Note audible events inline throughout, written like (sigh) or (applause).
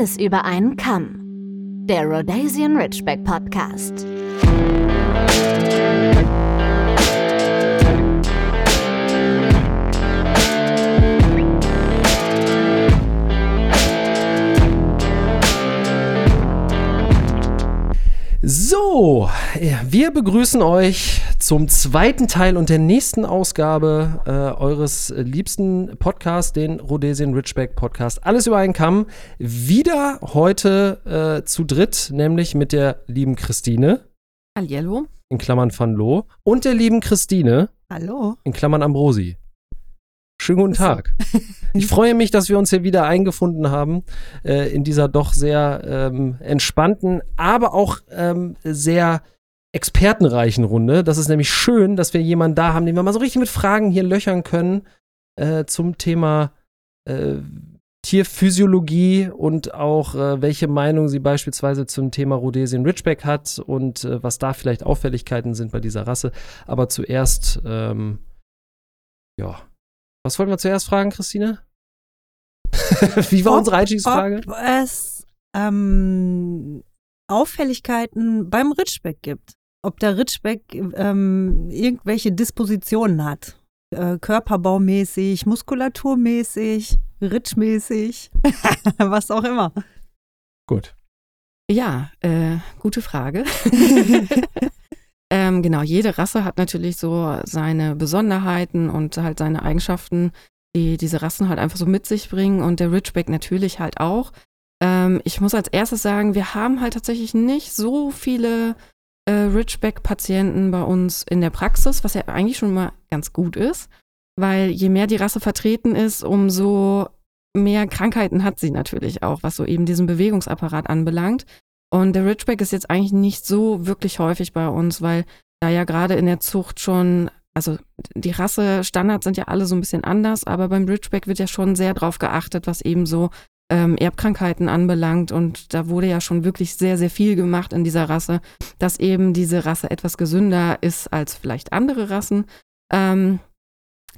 Alles über einen Kamm. Der Rhodesian Ridgeback Podcast. So, wir begrüßen euch zum zweiten Teil und der nächsten Ausgabe äh, eures liebsten Podcasts, den Rhodesian Ridgeback Podcast. Alles über einen Kamm. Wieder heute äh, zu dritt, nämlich mit der lieben Christine. Hallihallo. In Klammern van Loo. Und der lieben Christine. Hallo. In Klammern Ambrosi. Schönen guten Tag. Ich freue mich, dass wir uns hier wieder eingefunden haben äh, in dieser doch sehr ähm, entspannten, aber auch ähm, sehr expertenreichen Runde. Das ist nämlich schön, dass wir jemanden da haben, den wir mal so richtig mit Fragen hier löchern können äh, zum Thema äh, Tierphysiologie und auch äh, welche Meinung sie beispielsweise zum Thema Rhodesian Ridgeback hat und äh, was da vielleicht Auffälligkeiten sind bei dieser Rasse. Aber zuerst, ähm, ja, was wollten wir zuerst fragen, Christine? (laughs) Wie war ob, unsere Einstiegsfrage? Ob es ähm, Auffälligkeiten beim Ritschbeck gibt. Ob der Ritschbeck ähm, irgendwelche Dispositionen hat. Äh, körperbaumäßig, muskulaturmäßig, ritschmäßig, (laughs) was auch immer. Gut. Ja, äh, gute Frage. (laughs) (laughs) Ähm, genau, jede Rasse hat natürlich so seine Besonderheiten und halt seine Eigenschaften, die diese Rassen halt einfach so mit sich bringen und der Ridgeback natürlich halt auch. Ähm, ich muss als erstes sagen, wir haben halt tatsächlich nicht so viele äh, Ridgeback-Patienten bei uns in der Praxis, was ja eigentlich schon mal ganz gut ist, weil je mehr die Rasse vertreten ist, umso mehr Krankheiten hat sie natürlich auch, was so eben diesen Bewegungsapparat anbelangt. Und der Ridgeback ist jetzt eigentlich nicht so wirklich häufig bei uns, weil da ja gerade in der Zucht schon, also die Rasse-Standards sind ja alle so ein bisschen anders, aber beim Ridgeback wird ja schon sehr drauf geachtet, was eben so ähm, Erbkrankheiten anbelangt. Und da wurde ja schon wirklich sehr, sehr viel gemacht in dieser Rasse, dass eben diese Rasse etwas gesünder ist als vielleicht andere Rassen. Ähm,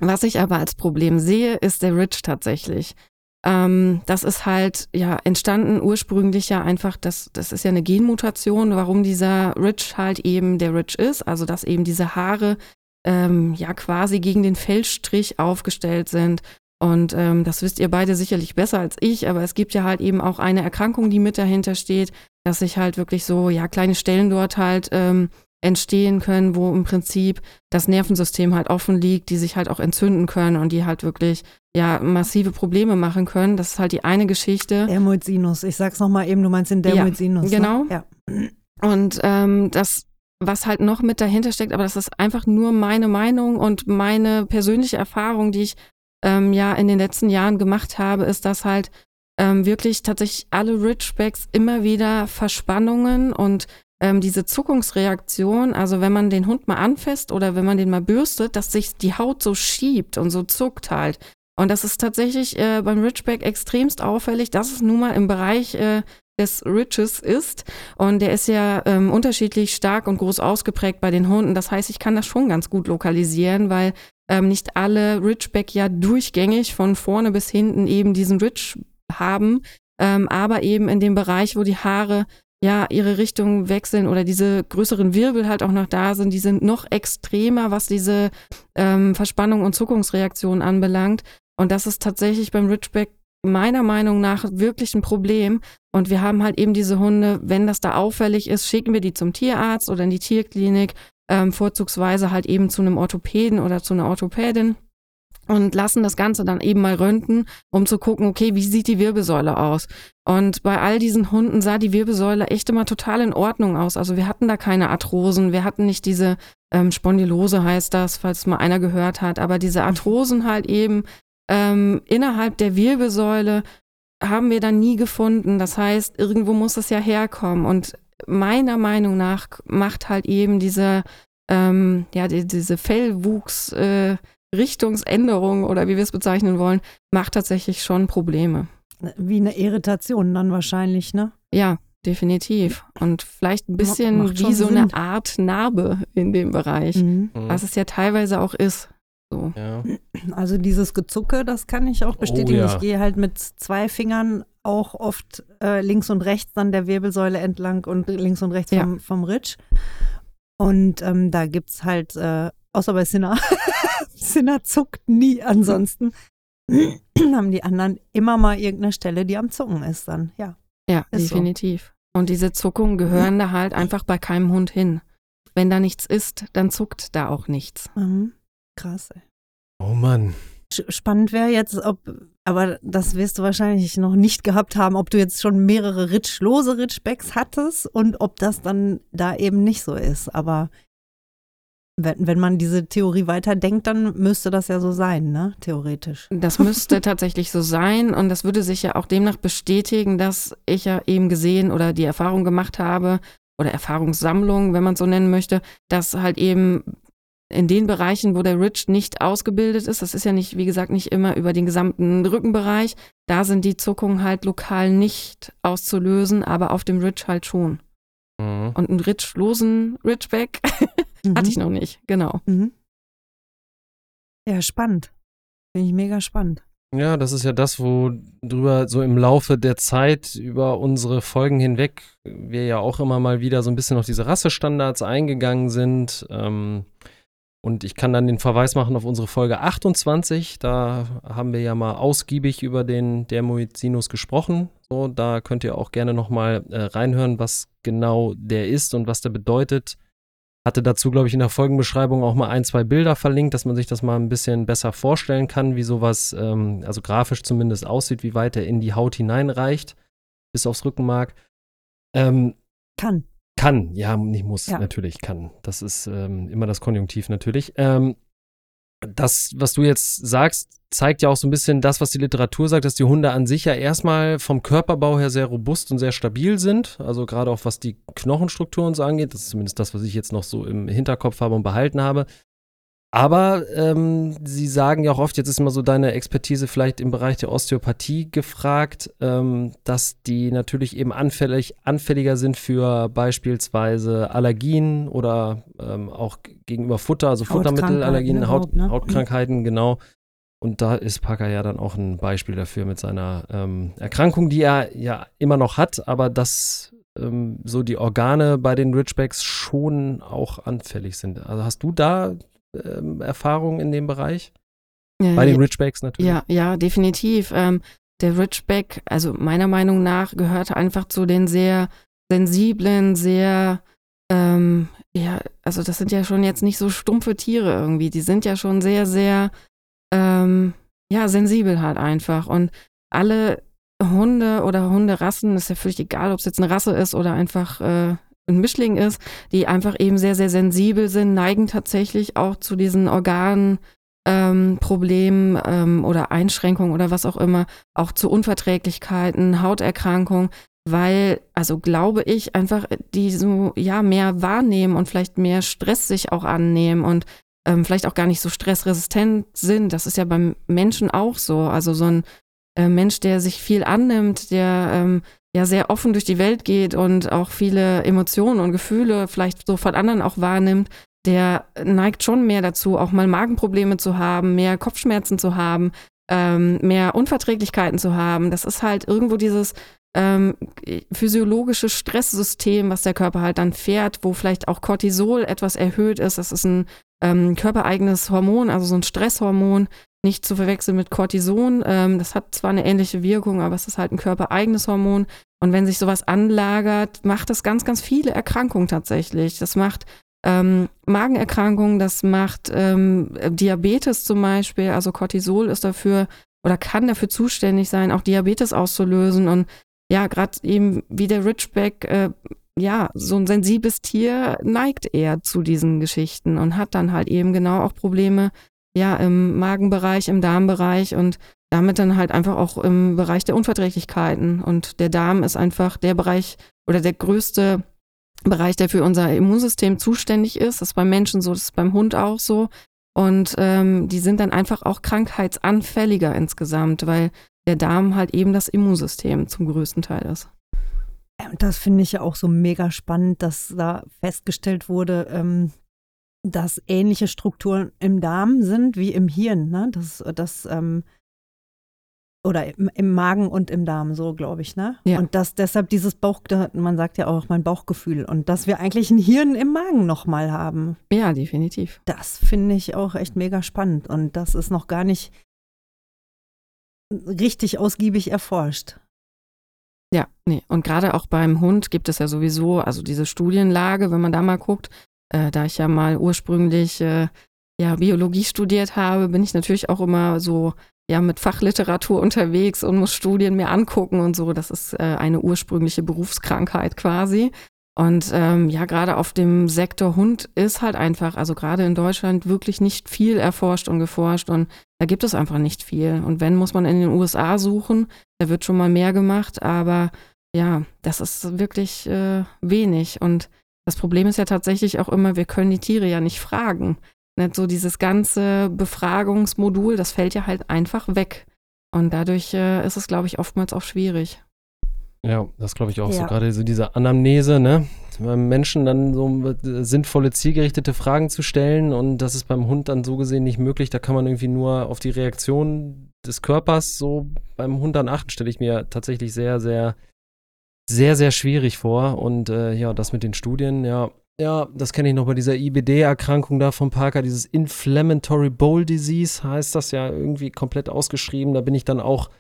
was ich aber als Problem sehe, ist der Ridge tatsächlich. Ähm, das ist halt ja entstanden ursprünglich ja einfach, das, das ist ja eine Genmutation, warum dieser Rich halt eben der Rich ist, also dass eben diese Haare ähm, ja quasi gegen den Fellstrich aufgestellt sind. Und ähm, das wisst ihr beide sicherlich besser als ich, aber es gibt ja halt eben auch eine Erkrankung, die mit dahinter steht, dass sich halt wirklich so, ja, kleine Stellen dort halt ähm, entstehen können, wo im Prinzip das Nervensystem halt offen liegt, die sich halt auch entzünden können und die halt wirklich ja massive Probleme machen können. Das ist halt die eine Geschichte. Dermoid Sinus. Ich sag's nochmal eben, du meinst den Dermoid Sinus. Ja, genau. Ne? Ja. Und ähm, das, was halt noch mit dahinter steckt, aber das ist einfach nur meine Meinung und meine persönliche Erfahrung, die ich ähm, ja in den letzten Jahren gemacht habe, ist, dass halt ähm, wirklich tatsächlich alle Ridgebacks immer wieder Verspannungen und ähm, diese Zuckungsreaktion, also wenn man den Hund mal anfasst oder wenn man den mal bürstet, dass sich die Haut so schiebt und so zuckt halt. Und das ist tatsächlich äh, beim Ridgeback extremst auffällig, dass es nun mal im Bereich äh, des Ridges ist. Und der ist ja ähm, unterschiedlich stark und groß ausgeprägt bei den Hunden. Das heißt, ich kann das schon ganz gut lokalisieren, weil ähm, nicht alle Ridgeback ja durchgängig von vorne bis hinten eben diesen Ridge haben. Ähm, aber eben in dem Bereich, wo die Haare ja ihre Richtung wechseln oder diese größeren Wirbel halt auch noch da sind, die sind noch extremer, was diese ähm, Verspannung und Zuckungsreaktion anbelangt. Und das ist tatsächlich beim Ridgeback meiner Meinung nach wirklich ein Problem. Und wir haben halt eben diese Hunde, wenn das da auffällig ist, schicken wir die zum Tierarzt oder in die Tierklinik, ähm, vorzugsweise halt eben zu einem Orthopäden oder zu einer Orthopädin und lassen das Ganze dann eben mal röntgen, um zu gucken, okay, wie sieht die Wirbelsäule aus? Und bei all diesen Hunden sah die Wirbelsäule echt immer total in Ordnung aus. Also wir hatten da keine Arthrosen, wir hatten nicht diese ähm, Spondylose heißt das, falls mal einer gehört hat, aber diese Arthrosen halt eben ähm, innerhalb der Wirbelsäule haben wir dann nie gefunden. Das heißt, irgendwo muss es ja herkommen. Und meiner Meinung nach macht halt eben diese, ähm, ja, die, diese Fellwuchs, äh, Richtungsänderung oder wie wir es bezeichnen wollen, macht tatsächlich schon Probleme. Wie eine Irritation dann wahrscheinlich, ne? Ja, definitiv. Und vielleicht ein bisschen wie so Sinn. eine Art Narbe in dem Bereich, mhm. was es ja teilweise auch ist. So. Ja. Also dieses Gezucke, das kann ich auch bestätigen. Oh, ja. Ich gehe halt mit zwei Fingern auch oft äh, links und rechts dann der Wirbelsäule entlang und links und rechts Ja. vom, vom Ritsch. Und ähm, da gibt es halt, äh, außer bei Sinner, (laughs) Sinner zuckt nie ansonsten, haben die anderen immer mal irgendeine Stelle, die am Zucken ist dann, ja. Ja, Ist so. definitiv. Und diese Zuckungen gehören da halt einfach bei keinem Hund hin. Wenn da nichts ist, dann zuckt da auch nichts. Mhm. Krass. Ey. Oh Mann. Spannend wäre jetzt, ob, aber das wirst du wahrscheinlich noch nicht gehabt haben, ob du jetzt schon mehrere ritschlose Ritschbacks hattest und ob das dann da eben nicht so ist. Aber wenn, wenn man diese Theorie weiterdenkt, dann müsste das ja so sein, ne? Theoretisch. Das müsste tatsächlich so sein und das würde sich ja auch demnach bestätigen, dass ich ja eben gesehen oder die Erfahrung gemacht habe oder Erfahrungssammlung, wenn man es so nennen möchte, dass halt eben in den Bereichen, wo der Rich nicht ausgebildet ist, das ist ja nicht, wie gesagt, nicht immer über den gesamten Rückenbereich, da sind die Zuckungen halt lokal nicht auszulösen, aber auf dem Rich halt schon. Mhm. Und einen Ritschlosen Ridgeback (laughs) hatte ich noch nicht, genau. Mhm. Ja, spannend. Finde ich mega spannend. Ja, das ist ja das, wo drüber so im Laufe der Zeit über unsere Folgen hinweg wir ja auch immer mal wieder so ein bisschen auf diese Rassestandards eingegangen sind. Ähm, und ich kann dann den Verweis machen auf unsere Folge 28. Da haben wir ja mal ausgiebig über den Dermoizinus gesprochen. So, da könnt ihr auch gerne nochmal äh, reinhören, was genau der ist und was der bedeutet. Hatte dazu, glaube ich, in der Folgenbeschreibung auch mal ein, zwei Bilder verlinkt, dass man sich das mal ein bisschen besser vorstellen kann, wie sowas, ähm, also grafisch zumindest aussieht, wie weit er in die Haut hineinreicht, bis aufs Rückenmark. Ähm, Kann. Kann, ja, nicht muss, Ja. natürlich kann. Das ist ähm, immer das Konjunktiv natürlich. Ähm, das, was du jetzt sagst, zeigt ja auch so ein bisschen das, was die Literatur sagt, dass die Hunde an sich ja erstmal vom Körperbau her sehr robust und sehr stabil sind. Also gerade auch was die Knochenstruktur und so angeht. Das ist zumindest das, was ich jetzt noch so im Hinterkopf habe und behalten habe. Aber ähm, sie sagen ja auch oft, jetzt ist immer so deine Expertise vielleicht im Bereich der Osteopathie gefragt, ähm, dass die natürlich eben anfällig, anfälliger sind für beispielsweise Allergien oder ähm, auch gegenüber Futter, also Futtermittelallergien, Haut, ne? Hautkrankheiten, genau. Und da ist Parker ja dann auch ein Beispiel dafür mit seiner ähm, Erkrankung, die er ja immer noch hat, aber dass ähm, so die Organe bei den Ridgebacks schon auch anfällig sind. Also hast du da ähm, Erfahrungen in dem Bereich? Ja, Bei den ja. Ridgebacks natürlich. Ja, ja, definitiv. Ähm, der Ridgeback, also meiner Meinung nach, gehört einfach zu den sehr sensiblen, sehr, ähm, ja, also das sind ja schon jetzt nicht so stumpfe Tiere irgendwie. Die sind ja schon sehr, sehr, ähm, ja, sensibel halt einfach. Und alle Hunde oder Hunderassen, ist ja völlig egal, ob es jetzt eine Rasse ist oder einfach äh, ein Mischling ist, die einfach eben sehr, sehr sensibel sind, neigen tatsächlich auch zu diesen Organen ähm, Problemen ähm, oder Einschränkungen oder was auch immer, auch zu Unverträglichkeiten, Hauterkrankungen, weil, also glaube ich, einfach die so, ja, mehr wahrnehmen und vielleicht mehr Stress sich auch annehmen und ähm, vielleicht auch gar nicht so stressresistent sind. Das ist ja beim Menschen auch so. Also so ein äh, Mensch, der sich viel annimmt, der ähm, ja sehr offen durch die Welt geht und auch viele Emotionen und Gefühle vielleicht so von anderen auch wahrnimmt, der neigt schon mehr dazu, auch mal Magenprobleme zu haben, mehr Kopfschmerzen zu haben, ähm, mehr Unverträglichkeiten zu haben. Das ist halt irgendwo dieses ähm, physiologische Stresssystem, was der Körper halt dann fährt, wo vielleicht auch Cortisol etwas erhöht ist. Das ist ein ähm, körpereigenes Hormon, also so ein Stresshormon, nicht zu verwechseln mit Cortison. Ähm, das hat zwar eine ähnliche Wirkung, aber es ist halt ein körpereigenes Hormon. Und wenn sich sowas anlagert, macht das ganz, ganz viele Erkrankungen tatsächlich. Das macht ähm, Magenerkrankungen, das macht ähm, Diabetes zum Beispiel. Also Cortisol ist dafür oder kann dafür zuständig sein, auch Diabetes auszulösen. Und ja, gerade eben wie der Ridgeback, äh, ja, so ein sensibles Tier neigt eher zu diesen Geschichten und hat dann halt eben genau auch Probleme, ja, im Magenbereich, im Darmbereich und damit dann halt einfach auch im Bereich der Unverträglichkeiten. Und der Darm ist einfach der Bereich oder der größte Bereich, der für unser Immunsystem zuständig ist. Das ist beim Menschen so, das ist beim Hund auch so. Und ähm, die sind dann einfach auch krankheitsanfälliger insgesamt, weil der Darm halt eben das Immunsystem zum größten Teil ist. Und Das finde ich ja auch so mega spannend, dass da festgestellt wurde, ähm, dass ähnliche Strukturen im Darm sind wie im Hirn. Ne? Dass, dass ähm, oder im, im Magen und im Darm, so glaube ich, ne? Ja. Und das deshalb dieses Bauch, man sagt ja auch mein Bauchgefühl und dass wir eigentlich ein Hirn im Magen nochmal haben, Ja, definitiv. das finde ich auch echt mega spannend und das ist noch gar nicht richtig ausgiebig erforscht. Ja, nee. Und gerade auch beim Hund gibt es ja sowieso, also diese Studienlage, wenn man da mal guckt, äh, da ich ja mal ursprünglich äh, ja, Biologie studiert habe, bin ich natürlich auch immer so ja mit Fachliteratur unterwegs und muss Studien mir angucken und so. Das ist äh, eine ursprüngliche Berufskrankheit quasi. Und ähm, ja, gerade auf dem Sektor Hund ist halt einfach, also gerade in Deutschland wirklich nicht viel erforscht und geforscht und da gibt es einfach nicht viel. Und wenn, muss man in den USA suchen. Da wird schon mal mehr gemacht, aber ja, das ist wirklich äh, wenig. Und das Problem ist ja tatsächlich auch immer, wir können die Tiere ja nicht fragen. Nicht so dieses ganze Befragungsmodul, das fällt ja halt einfach weg. Und dadurch äh, ist es, glaube ich, oftmals auch schwierig. Ja, das glaube ich auch so. Ja. Gerade so diese Anamnese, ne? Beim Menschen dann so äh, sinnvolle, zielgerichtete Fragen zu stellen und das ist beim Hund dann so gesehen nicht möglich. Da kann man irgendwie nur auf die Reaktion des Körpers so beim Hund dann achten, stelle ich mir tatsächlich sehr, sehr, sehr, sehr schwierig vor. Und äh, ja, das mit den Studien, ja, ja, das kenne ich noch bei dieser IBD-Erkrankung da von Parker, dieses Inflammatory Bowel Disease heißt das ja irgendwie komplett ausgeschrieben. Da bin ich dann auch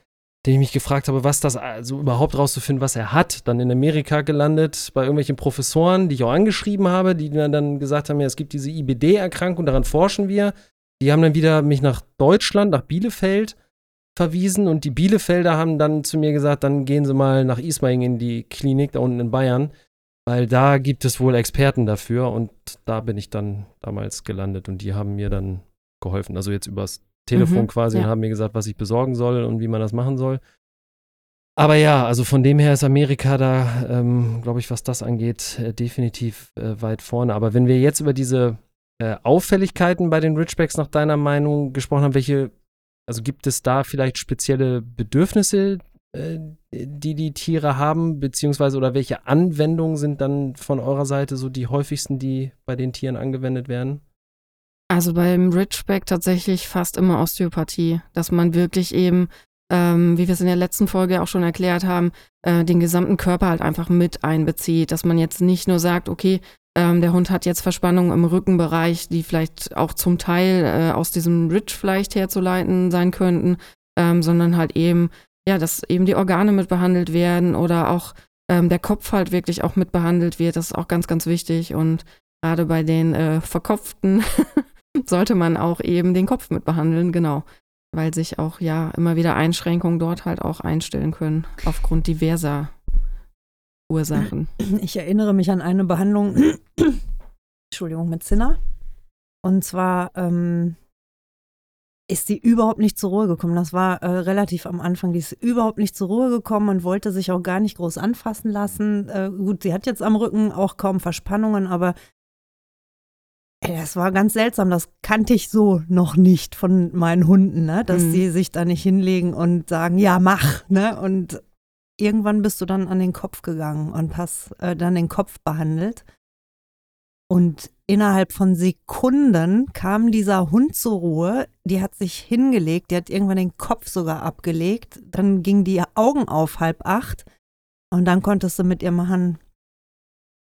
den ich mich gefragt habe, was das also überhaupt rauszufinden, was er hat, dann in Amerika gelandet bei irgendwelchen Professoren, die ich auch angeschrieben habe, die dann gesagt haben, ja, es gibt diese IBD-Erkrankung, daran forschen wir. Die haben dann wieder mich nach Deutschland, nach Bielefeld verwiesen und die Bielefelder haben dann zu mir gesagt, dann gehen Sie mal nach Ismaning in die Klinik da unten in Bayern, weil da gibt es wohl Experten dafür und da bin ich dann damals gelandet und die haben mir dann geholfen, also jetzt übers Telefon Mhm, quasi ja. und haben mir gesagt, was ich besorgen soll und wie man das machen soll. Aber ja, also von dem her ist Amerika da, ähm, glaube ich, was das angeht, äh, definitiv äh, weit vorne. Aber wenn wir jetzt über diese äh, Auffälligkeiten bei den Ridgebacks nach deiner Meinung gesprochen haben, welche, also gibt es da vielleicht spezielle Bedürfnisse, äh, die die Tiere haben, beziehungsweise oder welche Anwendungen sind dann von eurer Seite so die häufigsten, die bei den Tieren angewendet werden? Also beim Ridgeback tatsächlich fast immer Osteopathie, dass man wirklich eben, ähm, wie wir es in der letzten Folge auch schon erklärt haben, äh, den gesamten Körper halt einfach mit einbezieht, dass man jetzt nicht nur sagt, okay, ähm, der Hund hat jetzt Verspannungen im Rückenbereich, die vielleicht auch zum Teil äh, aus diesem Ridge vielleicht herzuleiten sein könnten, ähm, sondern halt eben, ja, dass eben die Organe mit behandelt werden oder auch ähm, der Kopf halt wirklich auch mit behandelt wird. Das ist auch ganz, ganz wichtig und gerade bei den äh, Verkopften (laughs) sollte man auch eben den Kopf mit behandeln, genau. Weil sich auch ja immer wieder Einschränkungen dort halt auch einstellen können, aufgrund diverser Ursachen. Ich erinnere mich an eine Behandlung, (coughs) Entschuldigung, mit Zinner. Und zwar ähm, ist sie überhaupt nicht zur Ruhe gekommen. Das war äh, relativ am Anfang. Die ist überhaupt nicht zur Ruhe gekommen und wollte sich auch gar nicht groß anfassen lassen. Äh, gut, sie hat jetzt am Rücken auch kaum Verspannungen, aber ey, das war ganz seltsam. Das kannte ich so noch nicht von meinen Hunden, ne? dass Mhm. sie sich da nicht hinlegen und sagen, ja, mach. Ne? Und irgendwann bist du dann an den Kopf gegangen und hast äh, dann den Kopf behandelt. Und innerhalb von Sekunden kam dieser Hund zur Ruhe. Die hat sich hingelegt, die hat irgendwann den Kopf sogar abgelegt. Dann ging die Augen auf halb acht und dann konntest du mit ihr machen,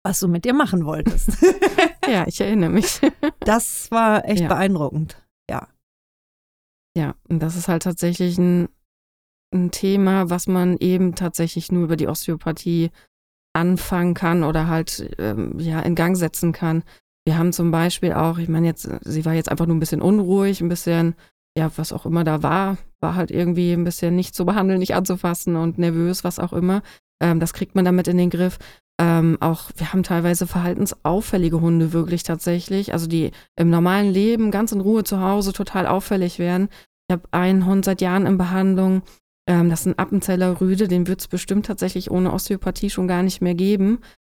was du mit ihr machen wolltest. (laughs) ja, ich erinnere mich. das war echt Ja. beeindruckend. Ja. Ja, und das ist halt tatsächlich ein, ein Thema, was man eben tatsächlich nur über die Osteopathie anfangen kann oder halt ähm, ja in Gang setzen kann. Wir haben zum Beispiel auch, ich meine jetzt, sie war jetzt einfach nur ein bisschen unruhig, ein bisschen, ja, was auch immer da war, war halt irgendwie ein bisschen nicht zu behandeln, nicht anzufassen und nervös, was auch immer. Ähm, das kriegt man damit in den Griff. Ähm, auch wir haben teilweise verhaltensauffällige Hunde wirklich tatsächlich, also die im normalen Leben ganz in Ruhe zu Hause total auffällig werden. Ich habe einen Hund seit Jahren in Behandlung. Ähm, das ist ein Appenzeller Rüde, den wird es bestimmt tatsächlich ohne Osteopathie schon gar nicht mehr geben.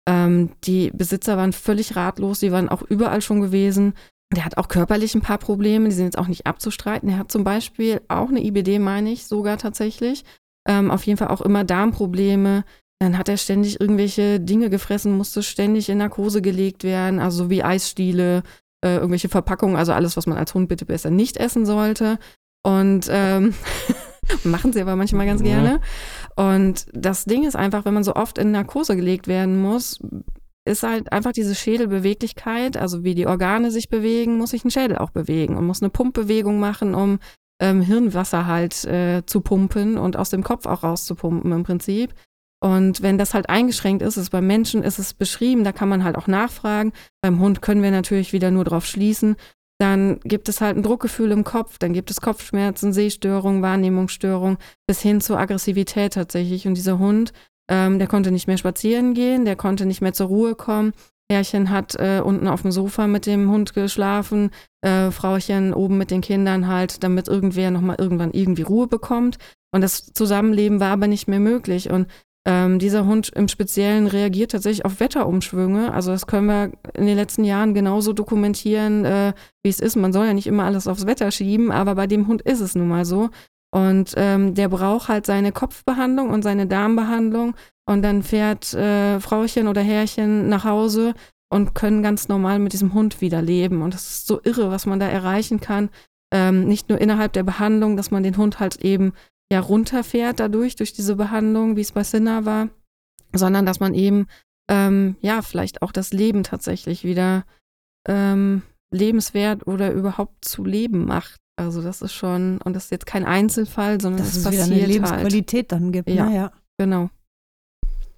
Ähm, die Besitzer waren völlig ratlos, die waren auch überall schon gewesen. Der hat auch körperlich ein paar Probleme, die sind jetzt auch nicht abzustreiten. Er hat zum Beispiel auch eine IBD, meine ich, sogar tatsächlich. Ähm, auf jeden Fall auch immer Darmprobleme. Dann hat er ständig irgendwelche Dinge gefressen, musste ständig in Narkose gelegt werden, also so wie Eisstiele, äh, irgendwelche Verpackungen, also alles, was man als Hund bitte besser nicht essen sollte. Und ähm, (laughs) Machen sie aber manchmal ganz gerne. Und das Ding ist einfach, wenn man so oft in Narkose gelegt werden muss, ist halt einfach diese Schädelbeweglichkeit, also wie die Organe sich bewegen, muss sich ein Schädel auch bewegen und muss eine Pumpbewegung machen, um ähm, Hirnwasser halt äh, zu pumpen und aus dem Kopf auch rauszupumpen im Prinzip. Und wenn das halt eingeschränkt ist, ist beim Menschen ist es beschrieben, da kann man halt auch nachfragen. Beim Hund können wir natürlich wieder nur drauf schließen. Dann gibt es halt ein Druckgefühl im Kopf, dann gibt es Kopfschmerzen, Sehstörungen, Wahrnehmungsstörungen bis hin zur Aggressivität tatsächlich. Und dieser Hund, ähm, der konnte nicht mehr spazieren gehen, der konnte nicht mehr zur Ruhe kommen. Herrchen hat äh, unten auf dem Sofa mit dem Hund geschlafen, äh, Frauchen oben mit den Kindern halt, damit irgendwer nochmal irgendwann irgendwie Ruhe bekommt. Und das Zusammenleben war aber nicht mehr möglich. Und ähm, dieser Hund im Speziellen reagiert tatsächlich auf Wetterumschwünge. Also das können wir in den letzten Jahren genauso dokumentieren, äh, wie es ist. Man soll ja nicht immer alles aufs Wetter schieben, aber bei dem Hund ist es nun mal so. Und ähm, der braucht halt seine Kopfbehandlung und seine Darmbehandlung. Und dann fährt äh, Frauchen oder Herrchen nach Hause und können ganz normal mit diesem Hund wieder leben. Und das ist so irre, was man da erreichen kann. Ähm, nicht nur innerhalb der Behandlung, dass man den Hund halt eben ja runterfährt dadurch, durch diese Behandlung, wie es bei Sinna war, sondern dass man eben ähm, ja vielleicht auch das Leben tatsächlich wieder ähm, lebenswert oder überhaupt zu leben macht. Also das ist schon, und das ist jetzt kein Einzelfall, sondern Dass das es wieder passiert eine halt. Lebensqualität dann gibt. Ja. Ne? ja. Genau.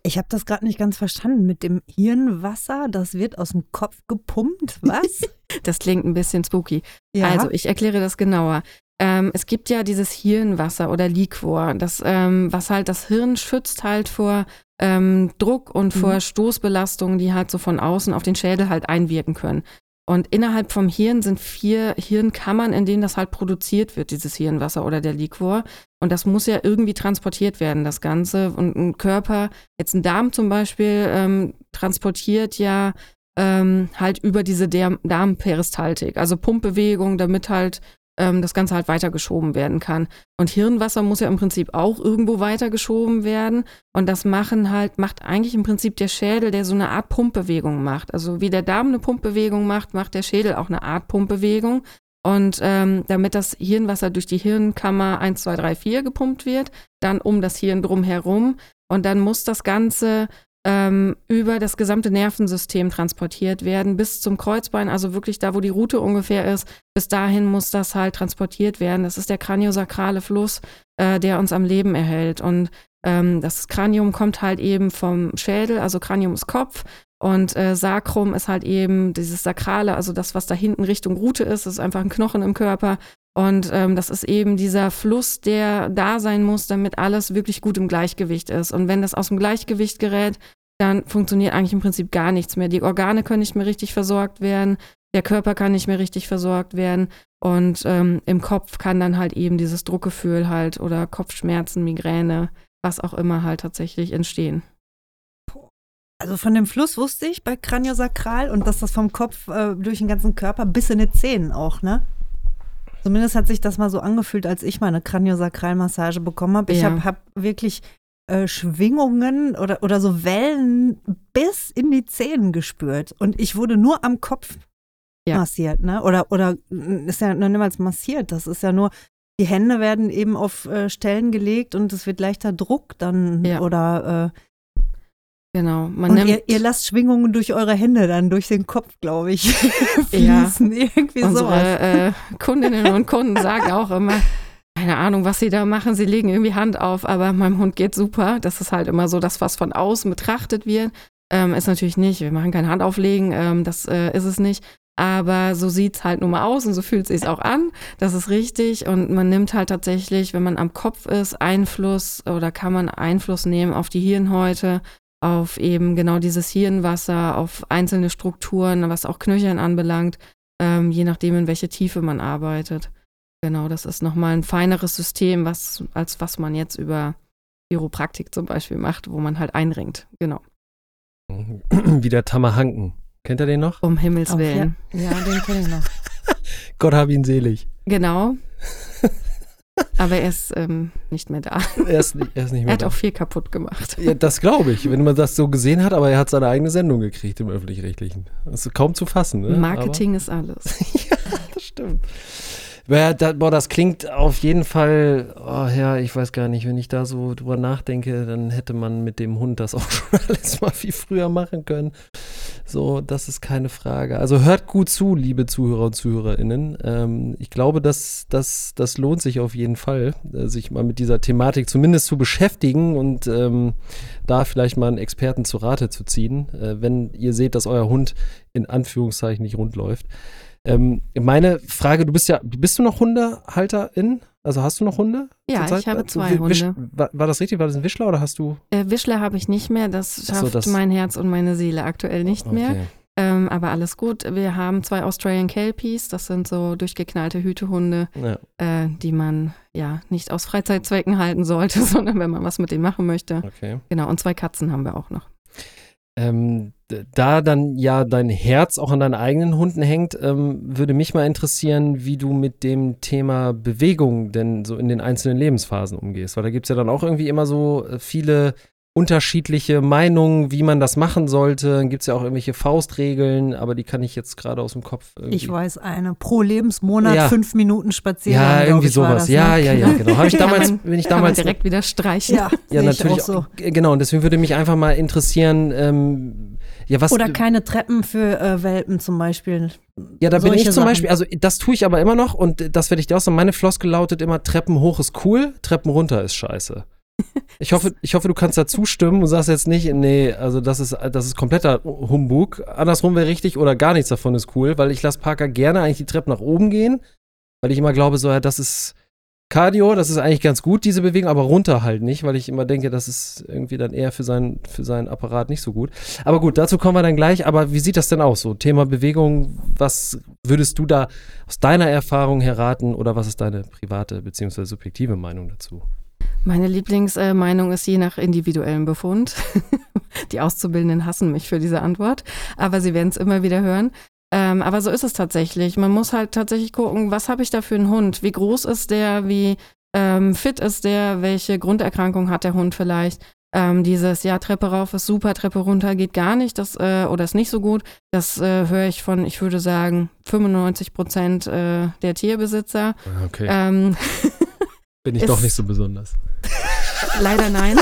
Ich habe das gerade nicht ganz verstanden mit dem Hirnwasser. Das wird aus dem Kopf gepumpt. Was? (laughs) Das klingt ein bisschen spooky. ja. Also ich erkläre das genauer. Ähm, es gibt ja dieses Hirnwasser oder Liquor, das, ähm, was halt das Hirn schützt halt vor ähm, Druck und vor Mhm. Stoßbelastungen, die halt so von außen auf den Schädel halt einwirken können. Und innerhalb vom Hirn sind vier Hirnkammern, in denen das halt produziert wird, dieses Hirnwasser oder der Liquor. Und das muss ja irgendwie transportiert werden, das Ganze. Und ein Körper, jetzt ein Darm zum Beispiel, ähm, transportiert ja ähm, halt über diese Darm Darmperistaltik, also Pumpbewegung, damit halt ähm, das Ganze halt weitergeschoben werden kann. Und Hirnwasser muss ja im Prinzip auch irgendwo weitergeschoben werden. Und das machen halt, macht eigentlich im Prinzip der Schädel, der so eine Art Pumpbewegung macht. Also wie der Darm eine Pumpbewegung macht, macht der Schädel auch eine Art Pumpbewegung. Und ähm, damit das Hirnwasser durch die Hirnkammer 1, 2, 3, 4 gepumpt wird, dann um das Hirn drumherum. Und dann muss das Ganze ähm, über das gesamte Nervensystem transportiert werden, bis zum Kreuzbein, also wirklich da, wo die Route ungefähr ist. Bis dahin muss das halt transportiert werden. Das ist der kraniosakrale Fluss, äh, der uns am Leben erhält. Und ähm, das Kranium kommt halt eben vom Schädel, also Kranium ist Kopf. Und äh, Sakrum ist halt eben dieses Sakrale, also das, was da hinten Richtung Route ist, ist einfach ein Knochen im Körper. Und ähm, das ist eben dieser Fluss, der da sein muss, damit alles wirklich gut im Gleichgewicht ist. Und wenn das aus dem Gleichgewicht gerät, dann funktioniert eigentlich im Prinzip gar nichts mehr. Die Organe können nicht mehr richtig versorgt werden, der Körper kann nicht mehr richtig versorgt werden und ähm, im Kopf kann dann halt eben dieses Druckgefühl halt oder Kopfschmerzen, Migräne, was auch immer halt tatsächlich entstehen. Also von dem Fluss wusste ich bei Kraniosakral und dass das vom Kopf äh, durch den ganzen Körper bis in die Zehen auch, ne? Zumindest hat sich das mal so angefühlt, als ich meine Kraniosakralmassage bekommen habe. Ich Ja. habe hab wirklich äh, Schwingungen oder, oder so Wellen bis in die Zehen gespürt. Und ich wurde nur am Kopf Ja. massiert, ne? Oder, oder mm, ist ja noch niemals massiert. Das ist ja nur, die Hände werden eben auf äh, Stellen gelegt und es wird leichter Druck dann Ja. oder äh, Genau. Man und nimmt ihr, ihr lasst Schwingungen durch eure Hände dann, durch den Kopf, glaube ich, (laughs) Ja. fließen. Irgendwie sowas. Unsere äh, Kundinnen und Kunden sagen auch immer, keine Ahnung, was sie da machen, sie legen irgendwie Hand auf, aber meinem Hund geht super. Das ist halt immer so das, was von außen betrachtet wird. Ähm, ist natürlich nicht, wir machen kein Handauflegen, ähm, das äh, ist es nicht. Aber so sieht's halt nun mal aus und so fühlt sich's auch an. Das ist richtig. Und man nimmt halt tatsächlich, wenn man am Kopf ist, Einfluss oder kann man Einfluss nehmen auf die Hirnhäute, auf eben genau dieses Hirnwasser, auf einzelne Strukturen, was auch Knöchern anbelangt, ähm, je nachdem, in welche Tiefe man arbeitet. Genau, das ist nochmal ein feineres System, was, als was man jetzt über Chiropraktik zum Beispiel macht, wo man halt einringt. Genau. (clears throat) Wie der Tamahanken. Kennt ihr den noch? Um Himmels Auf, ja, Willen. ja, den kenne ich noch. (laughs) Gott hab ihn selig. Genau. (laughs) Aber er ist ähm, nicht mehr da. (laughs) Er ist, nicht- er ist nicht Er mehr hat da. auch viel kaputt gemacht. Ja, das glaube ich, wenn man das so gesehen hat, aber er hat seine eigene Sendung gekriegt im Öffentlich-Rechtlichen. Das ist kaum zu fassen. Ne? Marketing ist alles. Aber, ja, das stimmt. Boah, das klingt auf jeden Fall, oh ja, ich weiß gar nicht, wenn ich da so drüber nachdenke, dann hätte man mit dem Hund das (laughs) auch schon alles mal viel früher machen können. So, das ist keine Frage. Also hört gut zu, liebe Zuhörer und ZuhörerInnen. Ähm, ich glaube, dass, dass das lohnt sich auf jeden Fall, äh, sich mal mit dieser Thematik zumindest zu beschäftigen und ähm, da vielleicht mal einen Experten zu Rate zu ziehen, äh, wenn ihr seht, dass euer Hund in Anführungszeichen nicht rund läuft. Ähm, meine Frage, du bist ja, bist du noch Hundehalterin? Also hast du noch Hunde? Ja, ich habe Du zwei Wisch- Hunde. War, war das richtig? War das ein Wischler oder hast du? Äh, Wischler habe ich nicht mehr, das Ach so, schafft das- mein Herz und meine Seele aktuell nicht mehr. Okay. Ähm, aber alles gut. Wir haben zwei Australian Kelpies, das sind so durchgeknallte Hütehunde, Ja. äh, die man ja nicht aus Freizeitzwecken halten sollte, (laughs) sondern wenn man was mit denen machen möchte. Okay. Genau, und zwei Katzen haben wir auch noch. Ähm, da dann ja dein Herz auch an deinen eigenen Hunden hängt, ähm, würde mich mal interessieren, wie du mit dem Thema Bewegung denn so in den einzelnen Lebensphasen umgehst. Weil da gibt es ja dann auch irgendwie immer so äh, viele unterschiedliche Meinungen, wie man das machen sollte. Dann gibt es ja auch irgendwelche Faustregeln, aber die kann ich jetzt gerade aus dem Kopf irgendwie. Ich weiß eine. Pro Lebensmonat Ja. fünf Minuten spazieren. ja, irgendwie sowas. Das, ja, ne? ja, ja, genau. Habe ich (laughs) damals, wenn ich damals direkt wieder streichen. Ja, (laughs) ja, natürlich. so. Genau, und deswegen würde mich einfach mal interessieren, ähm, ja, was. Oder keine Treppen für äh, Welpen zum Beispiel. Ja, da bin Solche ich zum Sachen. Beispiel, also das tue ich aber immer noch und das werde ich dir auch sagen. Meine Floskel lautet immer, Treppen hoch ist cool, Treppen runter ist scheiße. (laughs) Ich hoffe, ich hoffe, du kannst da zustimmen und sagst jetzt nicht, nee, also das ist, das ist kompletter Humbug. Andersrum wäre richtig oder gar nichts davon ist cool, weil ich lasse Parker gerne eigentlich die Treppe nach oben gehen, weil ich immer glaube, so, ja, das ist Cardio, das ist eigentlich ganz gut, diese Bewegung, aber runter halt nicht, weil ich immer denke, das ist irgendwie dann eher für seinen, für seinen Apparat nicht so gut. Aber gut, dazu kommen wir dann gleich. Aber wie sieht das denn aus? So, Thema Bewegung, was würdest du da aus deiner Erfahrung herraten oder was ist deine private bzw. subjektive Meinung dazu? Meine Lieblingsmeinung ist je nach individuellem Befund. (laughs) Die Auszubildenden hassen mich für diese Antwort, aber sie werden es immer wieder hören. Ähm, aber so ist es tatsächlich. Man muss halt tatsächlich gucken, was habe ich da für einen Hund? Wie groß ist der? Wie ähm, fit ist der? Welche Grunderkrankung hat der Hund vielleicht? Ähm, dieses, ja, Treppe rauf ist super, Treppe runter geht gar nicht, das, äh, oder ist nicht so gut. Das äh, höre ich von, ich würde sagen, 95 Prozent äh, der Tierbesitzer. Okay. Ähm, (laughs) Bin ich doch nicht so besonders. (laughs) leider nein.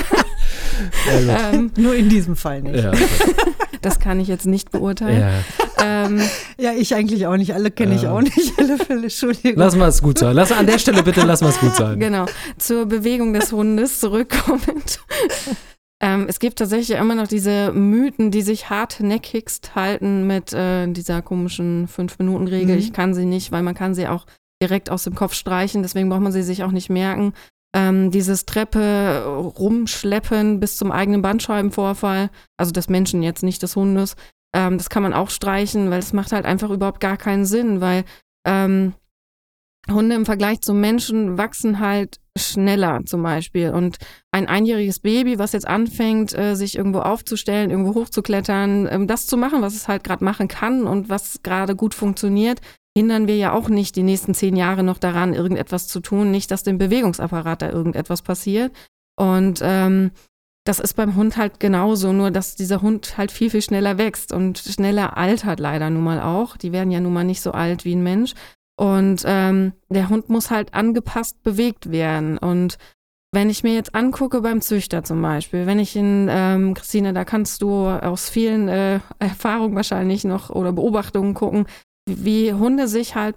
Ähm, Nur in diesem Fall nicht. ja, (laughs) Das kann ich jetzt nicht beurteilen. ja. Ähm, (laughs) Ja, ich eigentlich auch nicht. Alle kenne ich Ja. auch nicht. (laughs) Alle Fälle, Entschuldigung. Lass mal es gut sein. Lass an der Stelle bitte lass mal es gut sein. genau. Zur Bewegung des Hundes zurückkommend. (laughs) ähm, es gibt tatsächlich immer noch diese Mythen, die sich hartnäckigst halten mit äh, dieser komischen Fünf-Minuten-Regel. Mhm. Ich kann sie nicht, weil man kann sie auch direkt aus dem Kopf streichen, deswegen braucht man sie sich auch nicht merken. Ähm, dieses Treppe rumschleppen bis zum eigenen Bandscheibenvorfall, also des Menschen jetzt, nicht des Hundes, ähm, das kann man auch streichen, weil es macht halt einfach überhaupt gar keinen Sinn, weil ähm, Hunde im Vergleich zum Menschen wachsen halt schneller zum Beispiel. Und ein einjähriges Baby, was jetzt anfängt, äh, sich irgendwo aufzustellen, irgendwo hochzuklettern, ähm, das zu machen, was es halt gerade machen kann und was gerade gut funktioniert, hindern wir ja auch nicht die nächsten zehn Jahre noch daran, irgendetwas zu tun. Nicht, dass dem Bewegungsapparat da irgendetwas passiert. Und ähm, das ist beim Hund halt genauso, nur dass dieser Hund halt viel, viel schneller wächst und schneller altert leider nun mal auch. Die werden ja nun mal nicht so alt wie ein Mensch. Und ähm, der Hund muss halt angepasst bewegt werden. Und wenn ich mir jetzt angucke beim Züchter zum Beispiel, wenn ich in, ähm, Christine, da kannst du aus vielen äh, Erfahrungen wahrscheinlich noch oder Beobachtungen gucken, wie, wie Hunde sich halt,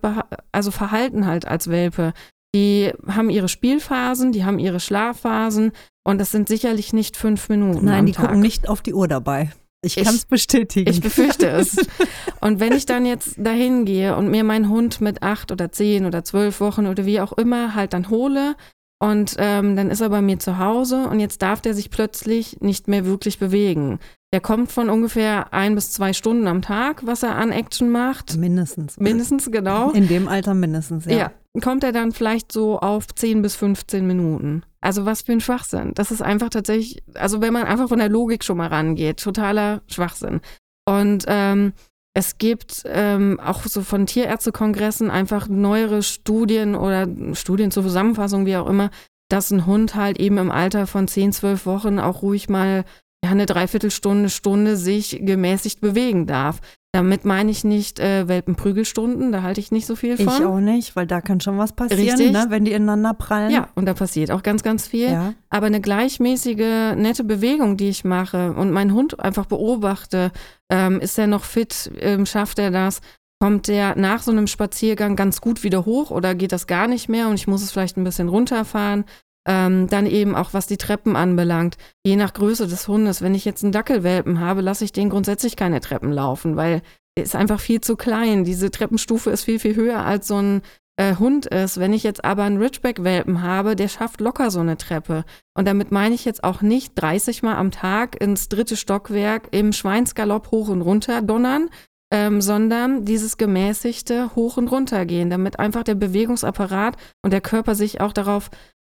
also verhalten halt als Welpe. Die haben ihre Spielphasen, die haben ihre Schlafphasen und das sind sicherlich nicht fünf Minuten. Nein, die Tag. gucken nicht auf die Uhr dabei. Ich Ich- kann es bestätigen. Ich befürchte es. (laughs) Und wenn ich dann jetzt dahin gehe und mir meinen Hund mit acht oder zehn oder zwölf Wochen oder wie auch immer halt dann hole und ähm, dann ist er bei mir zu Hause und jetzt darf der sich plötzlich nicht mehr wirklich bewegen. Der kommt von ungefähr ein bis zwei Stunden am Tag, was er an Action macht. mindestens. Mindestens, genau. In dem Alter mindestens, ja. Ja. Kommt er dann vielleicht so auf 10 bis 15 Minuten. Also was für ein Schwachsinn. Das ist einfach tatsächlich, also wenn man einfach von der Logik schon mal rangeht, totaler Schwachsinn. Und ähm, es gibt ähm, auch so von Tierärztekongressen einfach neuere Studien oder Studien zur Zusammenfassung, wie auch immer, dass ein Hund halt eben im Alter von 10, 12 Wochen auch ruhig mal ja, eine Dreiviertelstunde, Stunde sich gemäßigt bewegen darf. Damit meine ich nicht äh, Welpenprügelstunden, da halte ich nicht so viel von. Ich auch nicht, weil da kann schon was passieren, Richtig. ne, wenn die ineinander prallen. Ja, und da passiert auch ganz, ganz viel. Ja. Aber eine gleichmäßige, nette Bewegung, die ich mache und meinen Hund einfach beobachte, ähm, ist er noch fit, ähm, schafft er das? Kommt der nach so einem Spaziergang ganz gut wieder hoch oder geht das gar nicht mehr und ich muss es vielleicht ein bisschen runterfahren? Ähm, dann eben auch, was die Treppen anbelangt. Je nach Größe des Hundes, wenn ich jetzt einen Dackelwelpen habe, lasse ich den grundsätzlich keine Treppen laufen, weil er ist einfach viel zu klein. Diese Treppenstufe ist viel, viel höher als so ein äh, Hund ist. Wenn ich jetzt aber einen Ridgeback-Welpen habe, der schafft locker so eine Treppe. Und damit meine ich jetzt auch nicht 30 Mal am Tag ins dritte Stockwerk im Schweinsgalopp hoch und runter donnern, ähm, sondern dieses gemäßigte Hoch- und Runtergehen, damit einfach der Bewegungsapparat und der Körper sich auch darauf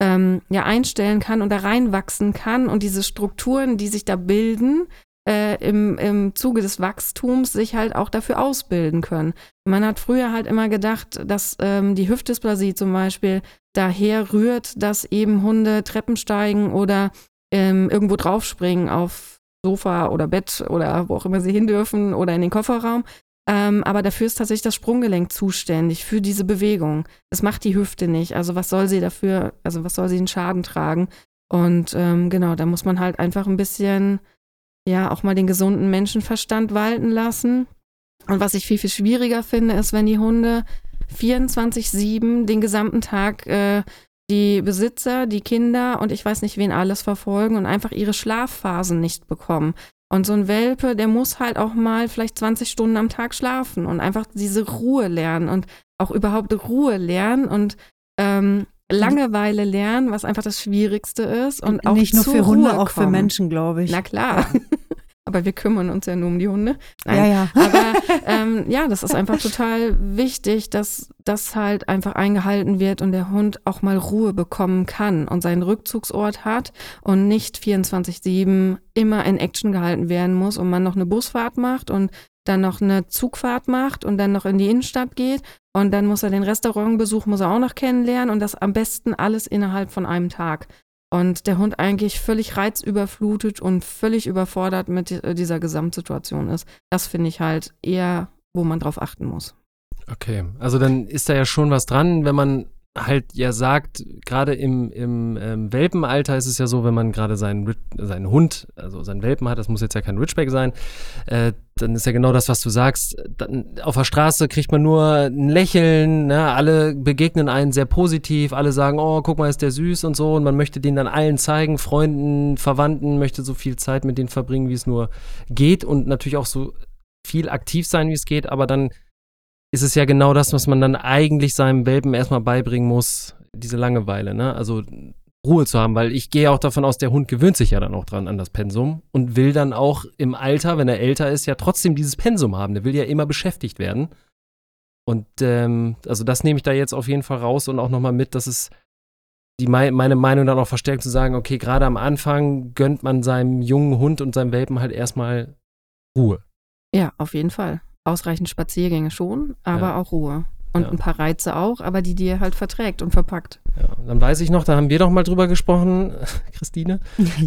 ähm, ja, einstellen kann und da reinwachsen kann und diese Strukturen, die sich da bilden, äh, im, im Zuge des Wachstums sich halt auch dafür ausbilden können. Man hat früher halt immer gedacht, dass ähm, die Hüftdysplasie zum Beispiel daher rührt, dass eben Hunde Treppen steigen oder ähm, irgendwo draufspringen auf Sofa oder Bett oder wo auch immer sie hin dürfen oder in den Kofferraum. Ähm, aber dafür ist tatsächlich das Sprunggelenk zuständig für diese Bewegung. Das macht die Hüfte nicht. Also was soll sie dafür, also was soll sie den Schaden tragen? Und ähm, genau, da muss man halt einfach ein bisschen, ja, auch mal den gesunden Menschenverstand walten lassen. Und was ich viel, viel schwieriger finde, ist, wenn die Hunde 24-7 den gesamten Tag äh, die Besitzer, die Kinder und ich weiß nicht wen alles verfolgen und einfach ihre Schlafphasen nicht bekommen. Und so ein Welpe, der muss halt auch mal vielleicht 20 Stunden am Tag schlafen und einfach diese Ruhe lernen und auch überhaupt Ruhe lernen und ähm, Langeweile lernen, was einfach das Schwierigste ist. Und auch nicht nur für Hunde, Ruhe auch für. Menschen, glaube ich. Na klar. (laughs) Aber wir kümmern uns ja nur um die Hunde. ja, ja. Aber ähm, ja, das ist einfach total wichtig, dass das halt einfach eingehalten wird und der Hund auch mal Ruhe bekommen kann und seinen Rückzugsort hat und nicht 24-7 immer in Action gehalten werden muss und man noch eine Busfahrt macht und dann noch eine Zugfahrt macht und dann noch in die Innenstadt geht und dann muss er den Restaurantbesuch muss er auch noch kennenlernen und das am besten alles innerhalb von einem Tag. Und der Hund eigentlich völlig reizüberflutet und völlig überfordert mit di- dieser Gesamtsituation ist. Das finde ich halt eher, wo man drauf achten muss. Okay, also dann ist da ja schon was dran, wenn man halt ja sagt, gerade im, im ähm, Welpenalter ist es ja so, wenn man gerade seinen, seinen Hund, also seinen Welpen hat, das muss jetzt ja kein Ridgeback sein, äh, dann ist ja genau das, was du sagst. Dann, auf der Straße kriegt man nur ein Lächeln, ne? alle begegnen einen sehr positiv, alle sagen, oh, guck mal, ist der süß und so und man möchte den dann allen zeigen, Freunden, Verwandten, möchte so viel Zeit mit denen verbringen, wie es nur geht und natürlich auch so viel aktiv sein, wie es geht, aber dann ist es ja genau das, was man dann eigentlich seinem Welpen erstmal beibringen muss, diese Langeweile, ne? Also Ruhe zu haben, weil ich gehe auch davon aus, der Hund gewöhnt sich ja dann auch dran an das Pensum und will dann auch im Alter, wenn er älter ist, ja trotzdem dieses Pensum haben. Der will ja immer beschäftigt werden. Und ähm, also das nehme ich da jetzt auf jeden Fall raus und auch nochmal mit, dass es die mei meine Meinung dann auch verstärkt zu sagen, okay, gerade am Anfang gönnt man seinem jungen Hund und seinem Welpen halt erstmal Ruhe. Ja, auf jeden Fall. Ausreichend Spaziergänge schon, aber Ja. auch Ruhe. Und Ja. ein paar Reize auch, aber die dir halt verträgt und verpackt. Ja, dann weiß ich noch, da haben wir doch mal drüber gesprochen, (laughs) Christine,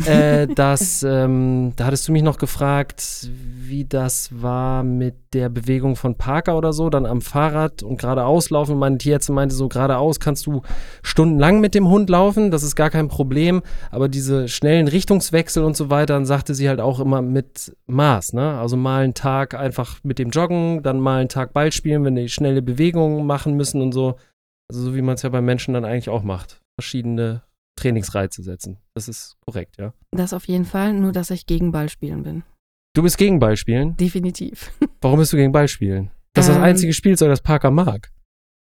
äh, (laughs) dass, ähm, da hattest du mich noch gefragt, wie das war mit der Bewegung von Parker oder so, dann am Fahrrad und geradeaus laufen. Meine Tierärztin meinte so, geradeaus kannst du stundenlang mit dem Hund laufen, das ist gar kein Problem, aber diese schnellen Richtungswechsel und so weiter, dann sagte sie halt auch immer mit Maß, ne? Also mal einen Tag einfach mit dem Joggen, dann mal einen Tag Ball spielen, wenn die schnelle Bewegungen machen müssen und so. Also so wie man es ja bei Menschen dann eigentlich auch macht. Verschiedene Trainingsreize setzen. Das ist korrekt, ja. Das auf jeden Fall, nur dass ich gegen Ball spielen bin. Du bist gegen Ballspielen. Definitiv. Warum bist du gegen Ballspielen? Das ist das Ähm, einzige Spielzeug, das Parker mag.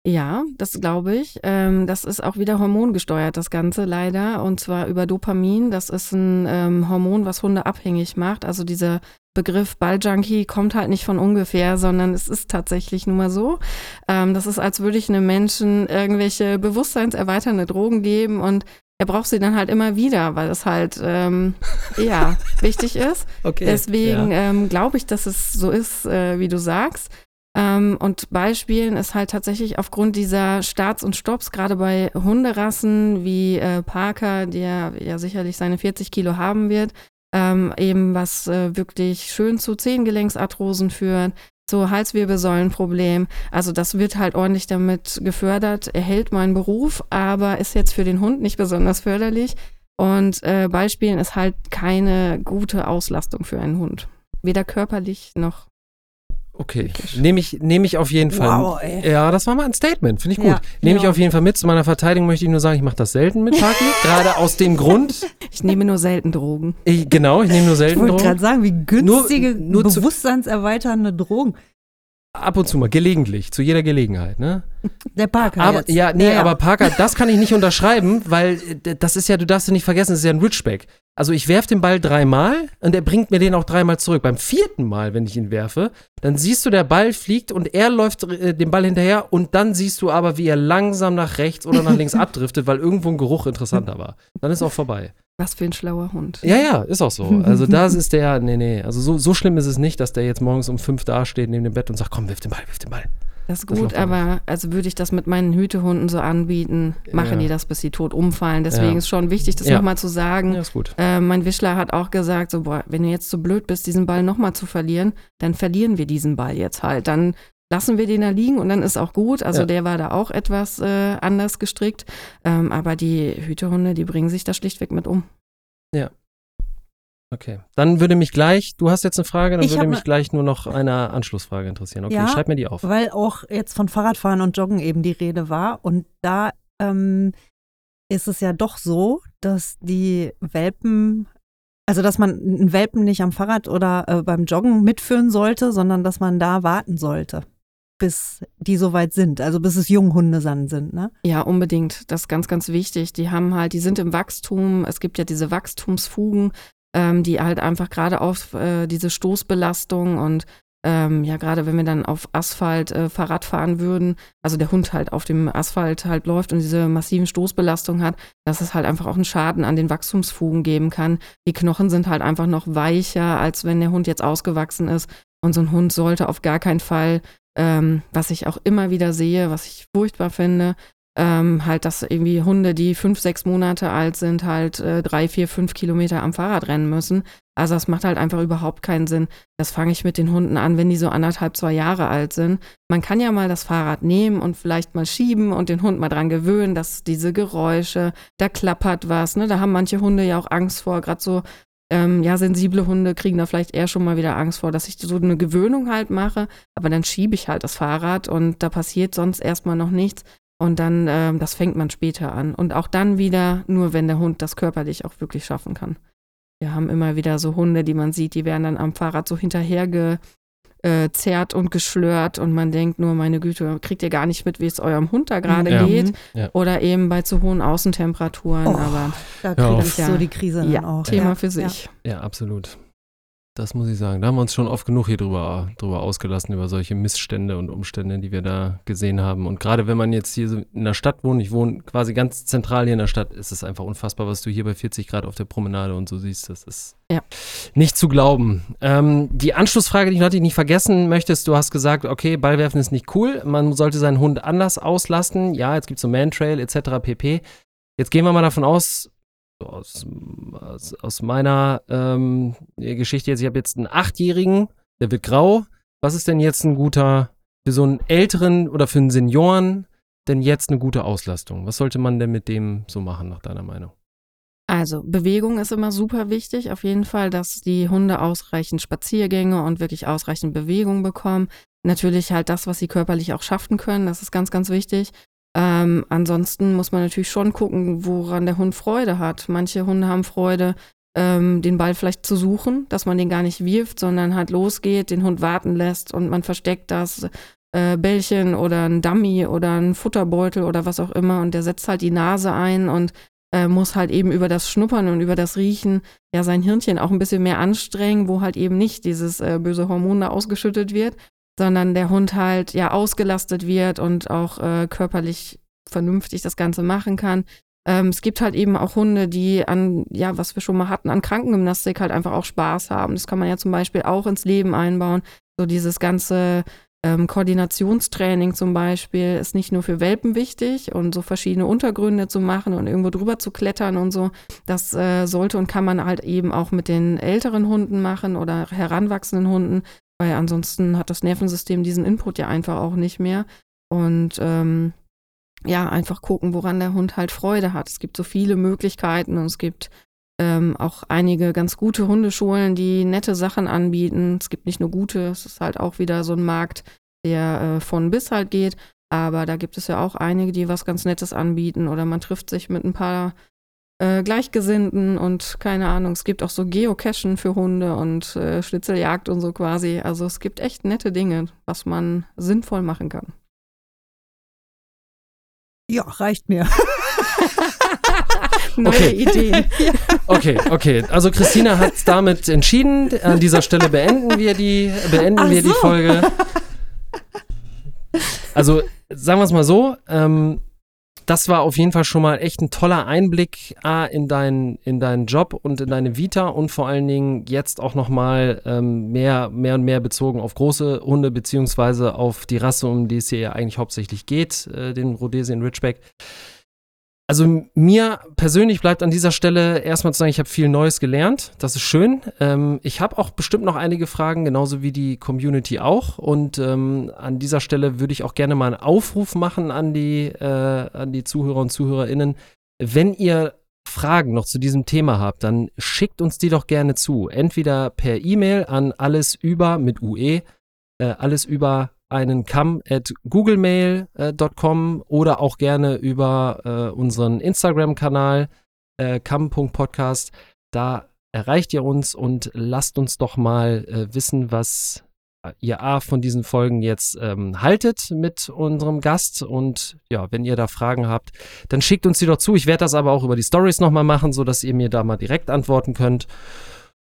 Ja, das glaube ich. Ähm, das ist auch wieder hormongesteuert, das Ganze leider. Und zwar über Dopamin. Das ist ein ähm, Hormon, was Hunde abhängig macht. Also dieser Begriff Balljunkie kommt halt nicht von ungefähr, sondern es ist tatsächlich nun mal so. Ähm, das ist, als würde ich einem Menschen irgendwelche bewusstseinserweiternde Drogen geben und er braucht sie dann halt immer wieder, weil es halt, ähm, (laughs) ja, wichtig ist. Okay. Deswegen ähm, glaube ich, dass es so ist, äh, wie du sagst. Ähm, und Beispielen ist halt tatsächlich aufgrund dieser Starts und Stops, gerade bei Hunderassen wie äh, Parker, der ja sicherlich seine 40 Kilo haben wird, ähm, eben was äh, wirklich schön zu Zehengelenksarthrosen führt, so Halswirbelsäulenproblem. Also das wird halt ordentlich damit gefördert. Er hält meinen Beruf, aber ist jetzt für den Hund nicht besonders förderlich. Und äh, Ballspielen ist halt keine gute Auslastung für einen Hund. Weder körperlich noch Okay, nehme ich, nehm ich auf jeden Fall. Wow, ey. Ja, das war mal ein Statement, finde ich gut. Ja. Nehme ich Ja. auf jeden Fall mit. Zu meiner Verteidigung möchte ich nur sagen, ich mache das selten mit Parky. (laughs) gerade aus dem Grund. (laughs) Ich nehme nur selten Drogen. Ich, genau, ich nehme nur Ich selten wollte Drogen. gerade sagen, wie günstige, Nur- nur bewusstseinserweiternde Drogen. Ab und zu mal, gelegentlich, zu jeder Gelegenheit, ne? Der Parker Aber, jetzt. ja, nee, aber Parker, das kann ich nicht unterschreiben, weil äh, das ist ja, du darfst ja nicht vergessen, das ist ja ein Ridgeback. Also ich werfe den Ball dreimal und er bringt mir den auch dreimal zurück. Beim vierten Mal, wenn ich ihn werfe, dann siehst du, der Ball fliegt und er läuft äh, dem Ball hinterher und dann siehst du aber, wie er langsam nach rechts oder nach links (laughs) abdriftet, weil irgendwo ein Geruch interessanter war. Dann ist auch vorbei. Was für ein schlauer Hund. Ja, ja, ist auch so. Also das (laughs) ist der, nee, nee, also so, so schlimm ist es nicht, dass der jetzt morgens um fünf dasteht neben dem Bett und sagt, komm, wirf den Ball, wirf den Ball. Das ist Das gut, man aber also würde ich das mit meinen Hütehunden so anbieten, machen Ja. die das, bis sie tot umfallen. Deswegen Ja. ist schon wichtig, das Ja. nochmal zu sagen. Ja, ist gut. Äh, mein Wischler hat auch gesagt, so, boah, wenn du jetzt so blöd bist, diesen Ball nochmal zu verlieren, dann verlieren wir diesen Ball jetzt halt. Dann lassen wir den da liegen und dann ist auch gut. Also Ja. der war da auch etwas äh, anders gestrickt. Ähm, aber die Hütehunde, die bringen sich da schlichtweg mit um. Okay. Dann würde mich gleich, du hast jetzt eine Frage, dann Ich würde mich ne- gleich nur noch eine Anschlussfrage interessieren. Okay, Ja. schreib mir die auf. Weil auch jetzt von Fahrradfahren und Joggen eben die Rede war. Und da ähm, ist es ja doch so, dass die Welpen, also dass man einen Welpen nicht am Fahrrad oder äh, beim Joggen mitführen sollte, sondern dass man da warten sollte, bis die soweit sind. Also bis es Junghunde dann sind, ne? Ja, unbedingt. Das ist ganz, ganz wichtig. Die haben halt, die sind im Wachstum. Es gibt ja diese Wachstumsfugen, ähm, die halt einfach gerade auf äh, diese Stoßbelastung und ähm, ja, gerade wenn wir dann auf Asphalt äh, Fahrrad fahren würden, also der Hund halt auf dem Asphalt halt läuft und diese massiven Stoßbelastung hat, dass es halt einfach auch einen Schaden an den Wachstumsfugen geben kann. Die Knochen sind halt einfach noch weicher, als wenn der Hund jetzt ausgewachsen ist. Und so ein Hund sollte auf gar keinen Fall, ähm, was ich auch immer wieder sehe, was ich furchtbar finde, ähm, halt, dass irgendwie Hunde, die fünf, sechs Monate alt sind, halt äh, drei, vier, fünf Kilometer am Fahrrad rennen müssen. Also das macht halt einfach überhaupt keinen Sinn. Das fange ich mit den Hunden an, wenn die so anderthalb, zwei Jahre alt sind. Man kann ja mal das Fahrrad nehmen und vielleicht mal schieben und den Hund mal dran gewöhnen, dass diese Geräusche, da klappert was, ne? Da haben manche Hunde ja auch Angst vor, gerade so ähm, ja, sensible Hunde kriegen da vielleicht eher schon mal wieder Angst vor, dass ich so eine Gewöhnung halt mache, aber dann schiebe ich halt das Fahrrad und da passiert sonst erstmal noch nichts. Und dann, ähm, das fängt man später an. Und auch dann wieder, nur wenn der Hund das körperlich auch wirklich schaffen kann. Wir haben immer wieder so Hunde, die man sieht, die werden dann am Fahrrad so hinterhergezerrt und geschlört und man denkt nur, meine Güte, kriegt ihr gar nicht mit, wie es eurem Hund da gerade Ja. geht. Ja. Oder eben bei zu hohen Außentemperaturen. Oh, aber Da kriege ich Ja. so die Krise dann ja, auch. Thema ja. für sich. Ja, absolut. Das muss ich sagen. Da haben wir uns schon oft genug hier drüber, drüber ausgelassen, über solche Missstände und Umstände, die wir da gesehen haben. Und gerade wenn man jetzt hier so in der Stadt wohnt, ich wohne quasi ganz zentral hier in der Stadt, ist es einfach unfassbar, was du hier bei 40 Grad auf der Promenade und so siehst. Das ist Ja. nicht zu glauben. Ähm, die Anschlussfrage, die ich natürlich nicht vergessen möchtest, du hast gesagt, okay, Ballwerfen ist nicht cool, man sollte seinen Hund anders auslasten. Ja, jetzt gibt es so Mantrail etc. pp. Jetzt gehen wir mal davon aus, aus, aus, aus meiner ähm, Geschichte jetzt, ich habe jetzt einen Achtjährigen, der wird grau. Was ist denn jetzt ein guter, für so einen älteren oder für einen Senioren, denn jetzt eine gute Auslastung? Was sollte man denn mit dem so machen, nach deiner Meinung? Also Bewegung ist immer super wichtig. Auf jeden Fall, dass die Hunde ausreichend Spaziergänge und wirklich ausreichend Bewegung bekommen. Natürlich halt das, was sie körperlich auch schaffen können. Das ist ganz, ganz wichtig. Ähm, ansonsten muss man natürlich schon gucken, woran der Hund Freude hat. Manche Hunde haben Freude, ähm, den Ball vielleicht zu suchen, dass man den gar nicht wirft, sondern halt losgeht, den Hund warten lässt und man versteckt das äh, Bällchen oder ein Dummy oder ein Futterbeutel oder was auch immer und der setzt halt die Nase ein und äh, muss halt eben über das Schnuppern und über das Riechen ja sein Hirnchen auch ein bisschen mehr anstrengen, wo halt eben nicht dieses äh, böse Hormon da ausgeschüttet wird, sondern der Hund halt ja ausgelastet wird und auch äh, körperlich vernünftig das Ganze machen kann. Ähm, es gibt halt eben auch Hunde, die an, ja, was wir schon mal hatten, an Krankengymnastik halt einfach auch Spaß haben. Das kann man ja zum Beispiel auch ins Leben einbauen. So dieses ganze ähm, Koordinationstraining zum Beispiel ist nicht nur für Welpen wichtig und so verschiedene Untergründe zu machen und irgendwo drüber zu klettern und so. Das äh, sollte und kann man halt eben auch mit den älteren Hunden machen oder heranwachsenden Hunden. Weil ansonsten hat das Nervensystem diesen Input ja einfach auch nicht mehr. Und ähm, ja, einfach gucken, woran der Hund halt Freude hat. Es gibt so viele Möglichkeiten und es gibt ähm, auch einige ganz gute Hundeschulen, die nette Sachen anbieten. Es gibt nicht nur gute, es ist halt auch wieder so ein Markt, der äh, von bis halt geht. Aber da gibt es ja auch einige, die was ganz Nettes anbieten oder man trifft sich mit ein paar äh, Gleichgesinnten und keine Ahnung, es gibt auch so Geocachen für Hunde und äh, Schnitzeljagd und so quasi. Also es gibt echt nette Dinge, was man sinnvoll machen kann. Ja, reicht mir. (laughs) Neue Okay. Ideen. (laughs) Okay, okay. Also Christina hat damit entschieden. An dieser Stelle beenden wir die, beenden Ach wir die so. Folge. Also sagen wir es mal so. Ähm, das war auf jeden Fall schon mal echt ein toller Einblick A, in, deinen in deinen Job und in deine Vita und vor allen Dingen jetzt auch nochmal ähm, mehr, mehr und mehr bezogen auf große Hunde beziehungsweise auf die Rasse, um die es hier eigentlich hauptsächlich geht, äh, den Rhodesian Ridgeback. Also mir persönlich bleibt an dieser Stelle erstmal zu sagen, ich habe viel Neues gelernt. Das ist schön. Ähm, ich habe auch bestimmt noch einige Fragen, genauso wie die Community auch. Und ähm, an dieser Stelle würde ich auch gerne mal einen Aufruf machen an die, äh, an die Zuhörer und Zuhörerinnen. Wenn ihr Fragen noch zu diesem Thema habt, dann schickt uns die doch gerne zu. Entweder per E-Mail an alles über mit UE, äh, alles über einen Kamm at googlemail.com oder auch gerne über äh, unseren Instagram-Kanal äh. Da erreicht ihr uns und lasst uns doch mal äh, wissen, was ihr A von diesen Folgen jetzt ähm, haltet mit unserem Gast. Und ja, wenn ihr da Fragen habt, dann schickt uns die doch zu. Ich werde das aber auch über die Stories nochmal machen, sodass ihr mir da mal direkt antworten könnt.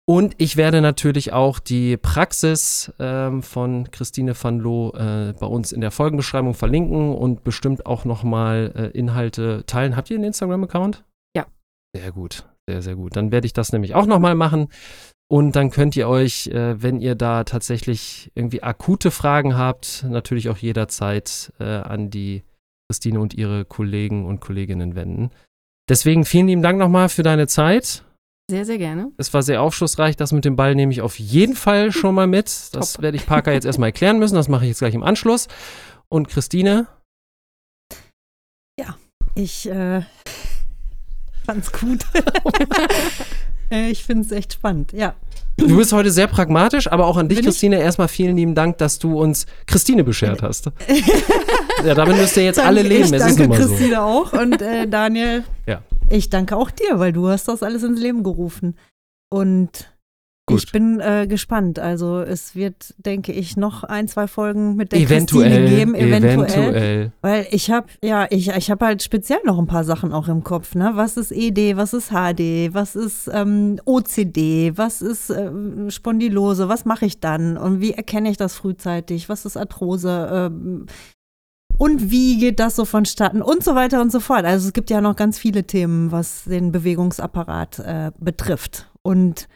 Und ich werde natürlich auch die Praxis ähm, von Christine van Loo äh, bei uns in der Folgenbeschreibung verlinken und bestimmt auch nochmal äh, Inhalte teilen. Habt ihr einen Instagram-Account? Ja. Sehr gut, sehr, sehr gut. Dann werde ich das nämlich auch nochmal machen. Und dann könnt ihr euch, äh, wenn ihr da tatsächlich irgendwie akute Fragen habt, natürlich auch jederzeit äh, an die Christine und ihre Kollegen und Kolleginnen wenden. Deswegen vielen lieben Dank nochmal für deine Zeit. Sehr, sehr gerne. Es war sehr aufschlussreich. Das mit dem Ball nehme ich auf jeden Fall (laughs) schon mal mit. Das Top. werde ich Parker jetzt erstmal erklären müssen. Das mache ich jetzt gleich im Anschluss. Und Christine, Ich äh, fand's gut. (laughs) Äh, ich finde es echt spannend, ja. du bist heute sehr pragmatisch, aber auch an dich, Bin ich? Christine, erstmal vielen lieben Dank, dass du uns Christine beschert hast. (laughs) ja, damit müsst ihr jetzt alle Danke, leben. Ich Es danke mal so. Christine auch und äh, Daniel. Ja. Ich danke auch dir, weil du hast das alles ins Leben gerufen. Und Gut. ich bin äh, gespannt. Also es wird, denke ich, noch ein, zwei Folgen mit der Eventuell, Christine geben, eventuell. eventuell. Weil ich habe, ja, ich, ich habe halt speziell noch ein paar Sachen auch im Kopf. Ne? Was ist ED, was ist HD, was ist ähm, OCD, was ist ähm, Spondylose, was mache ich dann und wie erkenne ich das frühzeitig, was ist Arthrose ähm, und wie geht das so vonstatten und so weiter und so fort. Also es gibt ja noch ganz viele Themen, was den Bewegungsapparat äh, betrifft. Und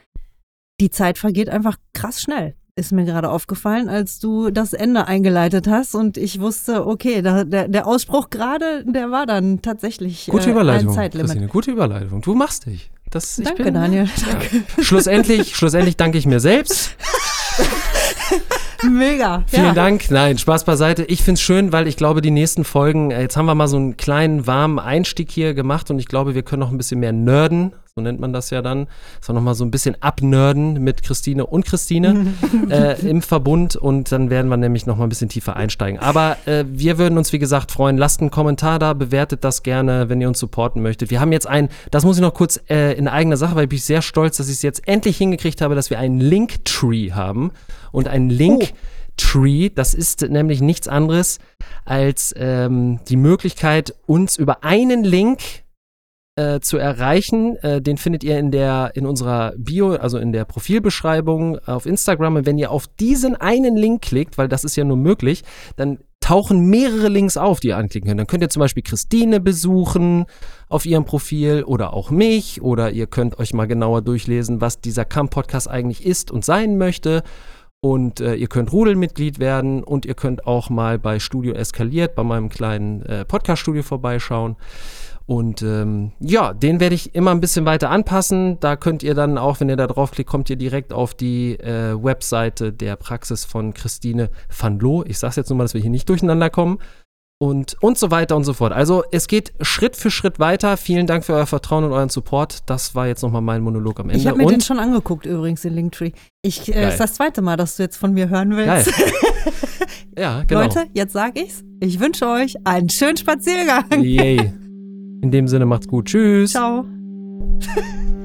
die Zeit vergeht einfach krass schnell. Ist mir gerade aufgefallen, als du das Ende eingeleitet hast und ich wusste, okay, da, der, der Ausspruch gerade, der war dann tatsächlich Gute äh, Überleitung, ein Zeitlimit. Christine, gute Überleitung. Du machst dich. Das, Danke, bin, Daniel. (laughs) Schlussendlich, schlussendlich danke ich mir selbst. (laughs) Mega. Vielen ja. Dank. Nein, Spaß beiseite. Ich finde es schön, weil ich glaube, die nächsten Folgen, äh, jetzt haben wir mal so einen kleinen, warmen Einstieg hier gemacht und ich glaube, wir können noch ein bisschen mehr nerden. So nennt man das ja dann. So nochmal so ein bisschen abnerden mit Christine und Christine (laughs) äh, im Verbund und dann werden wir nämlich nochmal ein bisschen tiefer einsteigen. Aber äh, wir würden uns, wie gesagt, freuen. Lasst einen Kommentar da, bewertet das gerne, wenn ihr uns supporten möchtet. Wir haben jetzt ein, das muss ich noch kurz äh, in eigener Sache, weil ich bin sehr stolz, dass ich es jetzt endlich hingekriegt habe, dass wir einen Linktree haben und ein Link. Tree, das ist nämlich nichts anderes als ähm, die Möglichkeit, uns über einen Link äh, zu erreichen. Äh, den findet ihr in der in unserer Bio, also in der Profilbeschreibung auf Instagram. Und wenn ihr auf diesen einen Link klickt, weil das ist ja nur möglich, dann tauchen mehrere Links auf, die ihr anklicken könnt. Dann könnt ihr zum Beispiel Christine besuchen auf ihrem Profil oder auch mich oder ihr könnt euch mal genauer durchlesen, was dieser Camp-Podcast eigentlich ist und sein möchte. Und äh, ihr könnt Rudelmitglied werden und ihr könnt auch mal bei Studio Eskaliert, bei meinem kleinen äh, Podcast-Studio vorbeischauen. Und ähm, ja, den werde ich immer ein bisschen weiter anpassen. Da könnt ihr dann auch, wenn ihr da draufklickt, kommt ihr direkt auf die äh, Webseite der Praxis von Christine van Loo. Ich sage jetzt nur mal, dass wir hier nicht durcheinander kommen. Und, und so weiter und so fort. Also es geht Schritt für Schritt weiter. Vielen Dank für euer Vertrauen und euren Support. Das war jetzt nochmal mein Monolog am Ende. Ich habe mir und den schon angeguckt übrigens, den Linktree. Ich, äh, Geil. ist das zweite Mal, dass du jetzt von mir hören Geil. willst. (laughs) ja, genau. Leute, jetzt sag ich's. Ich wünsche euch einen schönen Spaziergang. Yay. (laughs) In dem Sinne macht's gut. Tschüss. Ciao. (laughs)